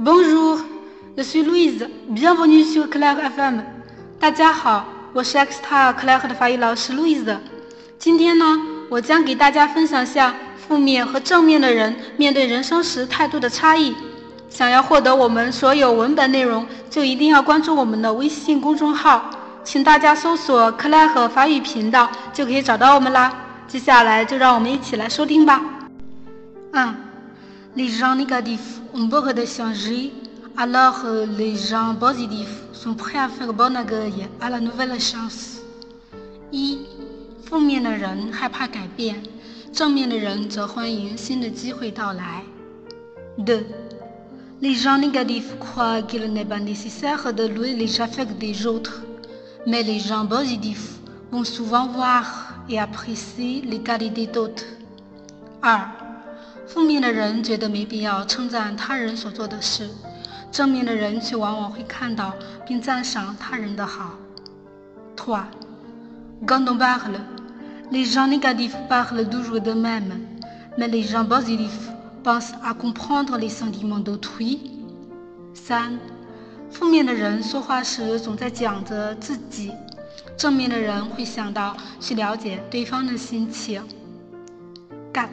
Bonjour, je suis Louise. Bienvenue sur Claire FM. 大家好，我是 X Star Claire 的法语老师 Louise。今天呢，我将给大家分享下负面和正面的人面对人生时态度的差异。想要获得我们所有文本内容，就一定要关注我们的微信公众号，请大家搜索 Claire 法语频道就可以找到我们啦。接下来就让我们一起来收听吧。嗯 Les gens négatifs ont peur de changer, alors les gens positifs sont prêts à faire bonne accueil à la nouvelle chance. 一，负面的人害怕改变，正面的人则欢迎新的机会到来。2. Les gens négatifs croient qu'il n'est pas nécessaire de louer les affaires des autres, mais les gens positifs vont souvent voir et apprécier les qualités d'autres. 二， 负面的人觉得没必要称赞他人所做的事，正面的人却往往会看到并赞赏他人的好。Toi, Quand on parle, les gens négatifs parlent toujours d'eux-mêmes, mais les gens positifs pensent à comprendre les sentiments d'autrui. 三，负面的人说话时总在讲着自己，正面的人会想到去了解对方的心情。4.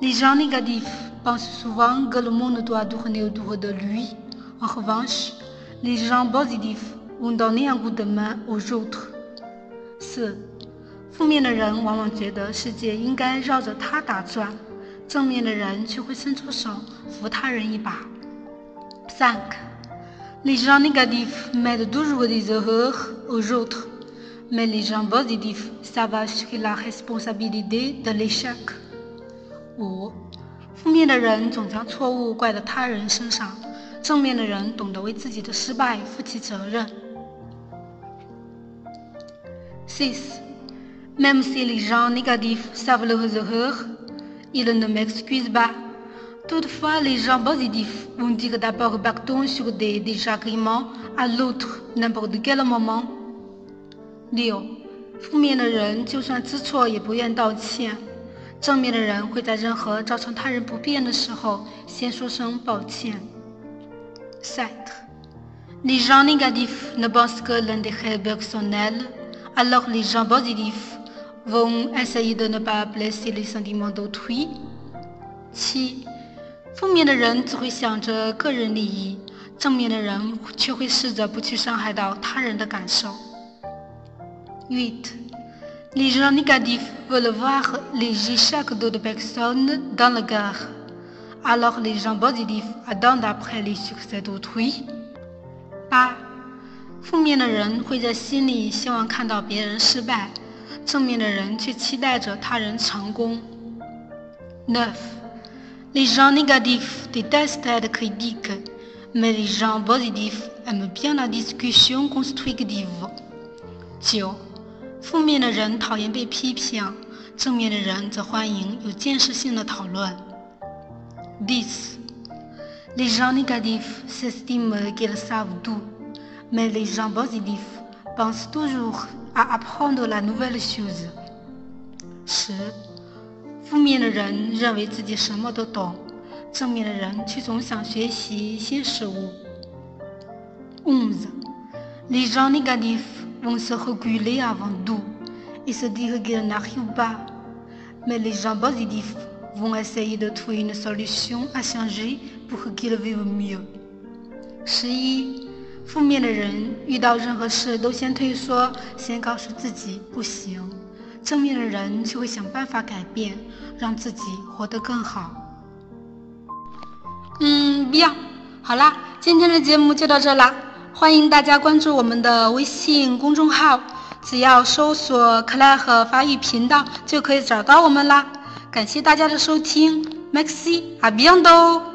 Les gens négatifs pensent souvent que le monde doit tourner autour de lui. En revanche, les gens positifs vont donner un coup de main aux autres. 四，负面的人往往觉得世界应该绕着他打转，正面的人却会伸出手扶他人一把。5. Les gens négatifs mettent toujours des erreurs aux autres, mais les gens positifs savent assumer la responsabilité de l'échec. 五，负面的人总将错误怪在他人身上，正面的人懂得为自己的失败负起责任。Six, Même si les gens négatifs savent leurs erreurs, ils ne m'excusent pas. Toutefois, les gens positifs vont dire d'abord pardon sur des désagréments, à l'autre n'importe quel moment. 六，负面的人就算知错也不愿道歉，正面的人会在任何造成他人不便的时候先说声抱歉。7. Les gens négatifs ne pensent que l'intérêt personnel, alors les gens positifs vont essayer de ne pas blesser les sentiments d'autrui. 七，负面的人只会想着个人利益，正面的人却会试着不去伤害到他人的感受。8. Les gens négatifs veulent voir les échecs d'autres personnes dans le cœur, alors les gens positifs attendent après les succès d'autrui. 八，负面的人会在心里希望看到别人失败，正面的人却期待着他人成功。9. Les gens négatifs détestent être critiques, mais les gens positifs aiment bien la discussion constructive. 九， 负面的人讨厌被批评，正面的人则欢迎有建设性的讨论。10. Les gens négatifs s'estiment qu'ils savent tout, mais les gens positifs pensent toujours à apprendre la nouvelle chose. 十，负面的人认为自己什么都懂，正面的人却总想学习新事物。11. Les gens négatifs vont se reculer avant tout et se dire qu'ils n'arrivent pas, mais les gens positifs vont essayer de trouver une solution à changer pour qu'ils vivent mieux. 十一，负面的人遇到任何事都先退缩，先告诉自己不行；正面的人却会想办法改变，让自己活得更好。嗯，bien，好啦，今天的节目就到这啦。欢迎大家关注我们的微信公众号，只要搜索 “Claire 法语频道”就可以找到我们啦。感谢大家的收听，Maxi Abiando。